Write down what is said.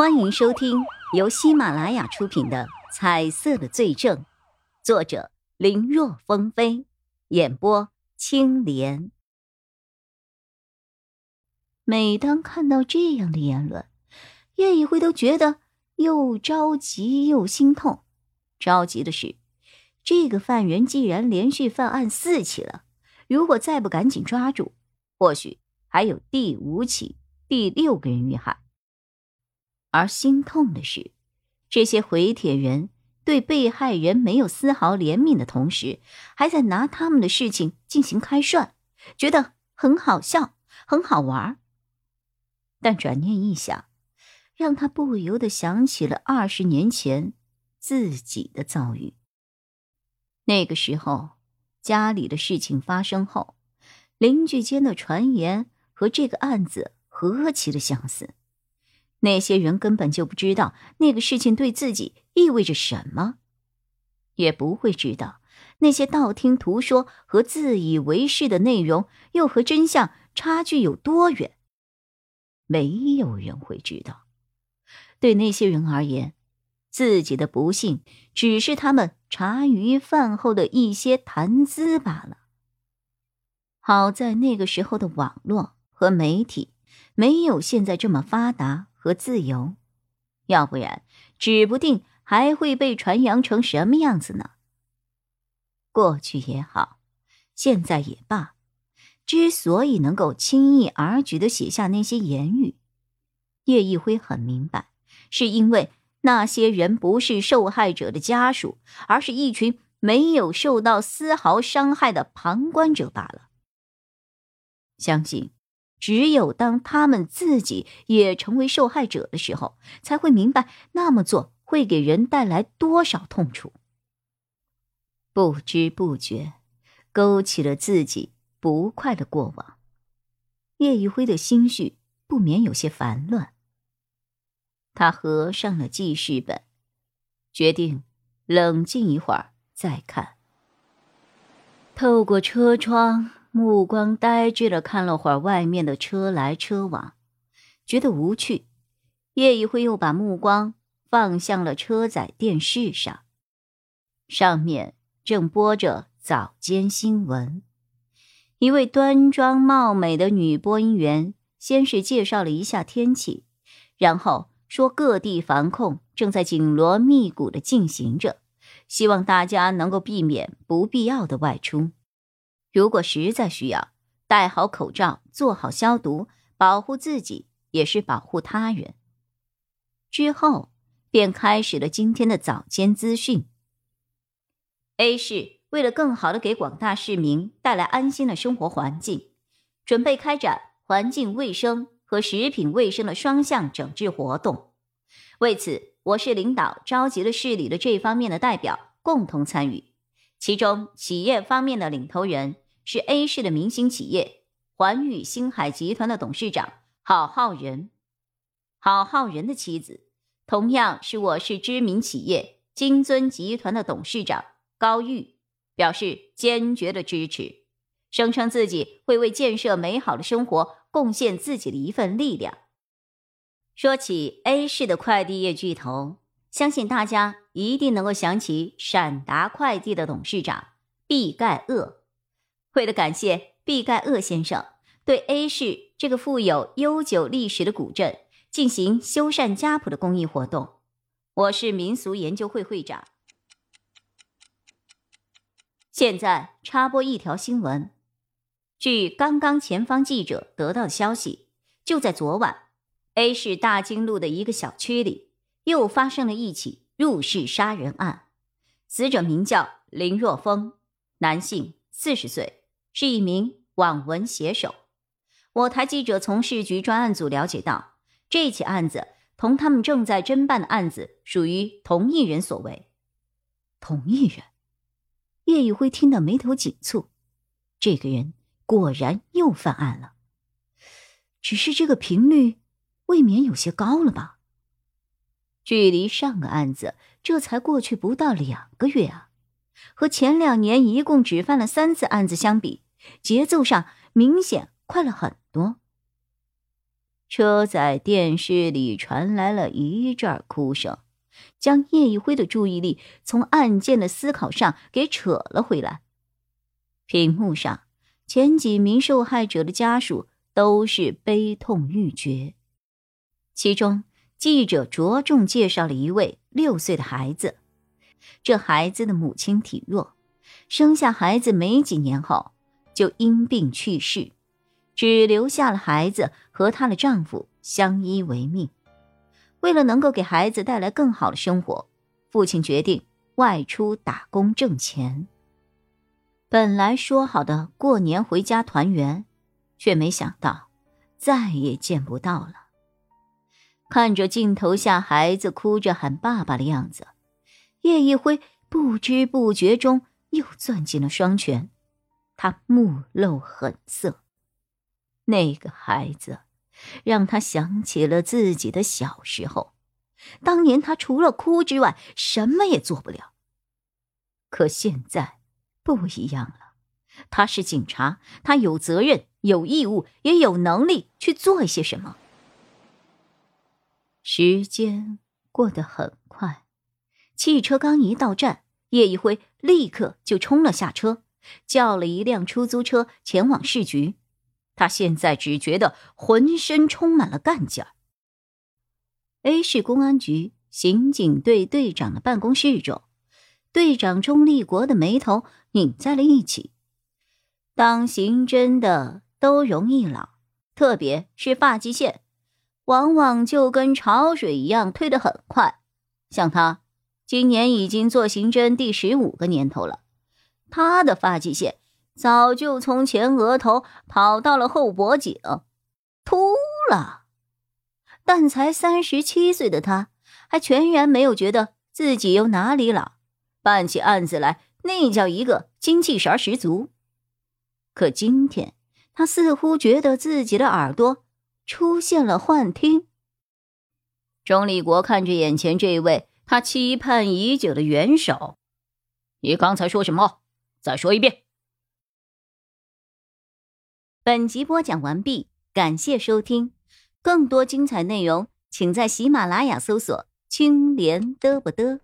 欢迎收听由喜马拉雅出品的《彩色的罪证》，作者林若风飞，演播青莲。每当看到这样的言论，叶一辉都觉得又着急又心痛。着急的是，这个犯人既然连续犯案四起了，如果再不赶紧抓住，或许还有第五起、第六个人遇害。而心痛的是，这些回帖人对被害人没有丝毫怜悯的同时，还在拿他们的事情进行开涮，觉得很好笑、很好玩。但转念一想，让他不由得想起了二十年前自己的遭遇。那个时候，家里的事情发生后，邻居间的传言和这个案子何其的相似。那些人根本就不知道那个事情对自己意味着什么，也不会知道那些道听途说和自以为是的内容又和真相差距有多远。没有人会知道。对那些人而言，自己的不幸只是他们茶余饭后的一些谈资罢了。好在那个时候的网络和媒体没有现在这么发达。和自由，要不然指不定还会被传扬成什么样子呢？过去也好，现在也罢，之所以能够轻易而举的写下那些言语，叶一辉很明白，是因为那些人不是受害者的家属，而是一群没有受到丝毫伤害的旁观者罢了。相信。只有当他们自己也成为受害者的时候，才会明白那么做会给人带来多少痛楚。不知不觉，勾起了自己不快的过往。叶一辉的心绪不免有些烦乱。他合上了记事本，决定冷静一会儿再看。透过车窗。目光呆滞的看了会儿外面的车来车往，觉得无趣。叶一辉又把目光放向了车载电视上，上面正播着早间新闻。一位端庄貌美的女播音员先是介绍了一下天气，然后说各地防控正在紧锣密鼓的进行着，希望大家能够避免不必要的外出。如果实在需要，戴好口罩，做好消毒，保护自己也是保护他人。之后便开始了今天的早间资讯。A 市为了更好的给广大市民带来安心的生活环境，准备开展环境卫生和食品卫生的双向整治活动。为此，我市领导召集了市里的这方面的代表共同参与。其中，企业方面的领头人是 A 市的明星企业环宇星海集团的董事长郝浩仁。郝浩仁的妻子同样是我市知名企业金尊集团的董事长高玉，表示坚决的支持，声称自己会为建设美好的生活贡献自己的一份力量。说起 A 市的快递业巨头。相信大家一定能够想起闪达快递的董事长毕盖厄。为了感谢毕盖厄先生对 A 市这个富有悠久历史的古镇进行修缮家谱的公益活动，我是民俗研究会会长。现在插播一条新闻：据刚刚前方记者得到的消息，就在昨晚，A 市大经路的一个小区里。又发生了一起入室杀人案，死者名叫林若风，男性，四十岁，是一名网文写手。我台记者从市局专案组了解到，这起案子同他们正在侦办的案子属于同一人所为。同一人，叶宇辉听得眉头紧蹙，这个人果然又犯案了，只是这个频率未免有些高了吧？距离上个案子这才过去不到两个月啊，和前两年一共只犯了三次案子相比，节奏上明显快了很多。车载电视里传来了一阵哭声，将叶一辉的注意力从案件的思考上给扯了回来。屏幕上，前几名受害者的家属都是悲痛欲绝，其中记者着重介绍了一位六岁的孩子。这孩子的母亲体弱，生下孩子没几年后就因病去世，只留下了孩子和她的丈夫相依为命。为了能够给孩子带来更好的生活，父亲决定外出打工挣钱。本来说好的过年回家团圆，却没想到再也见不到了。看着镜头下孩子哭着喊爸爸的样子。叶一辉不知不觉中又攥紧了双拳，他目露狠色。那个孩子让他想起了自己的小时候，当年他除了哭之外什么也做不了。可现在不一样了，他是警察，他有责任、有义务，也有能力去做一些什么。时间过得很快。汽车刚一到站，叶一辉立刻就冲了下车，叫了一辆出租车前往市局。他现在只觉得浑身充满了干劲儿。A 市公安局刑警队队长的办公室中，队长钟立国的眉头拧在了一起。当刑侦的都容易老，特别是发际线，往往就跟潮水一样退得很快。像他。今年已经做刑侦第十五个年头了，他的发际线早就从前额头跑到了后脖颈，秃了。但才三十七岁的他，还全然没有觉得自己有哪里老，办起案子来那叫一个精气神十足。可今天，他似乎觉得自己的耳朵出现了幻听。钟立国看着眼前这位。他期盼已久的元首，你刚才说什么？再说一遍。本集播讲完毕，感谢收听，更多精彩内容，请在喜马拉雅搜索“青莲嘚不嘚”。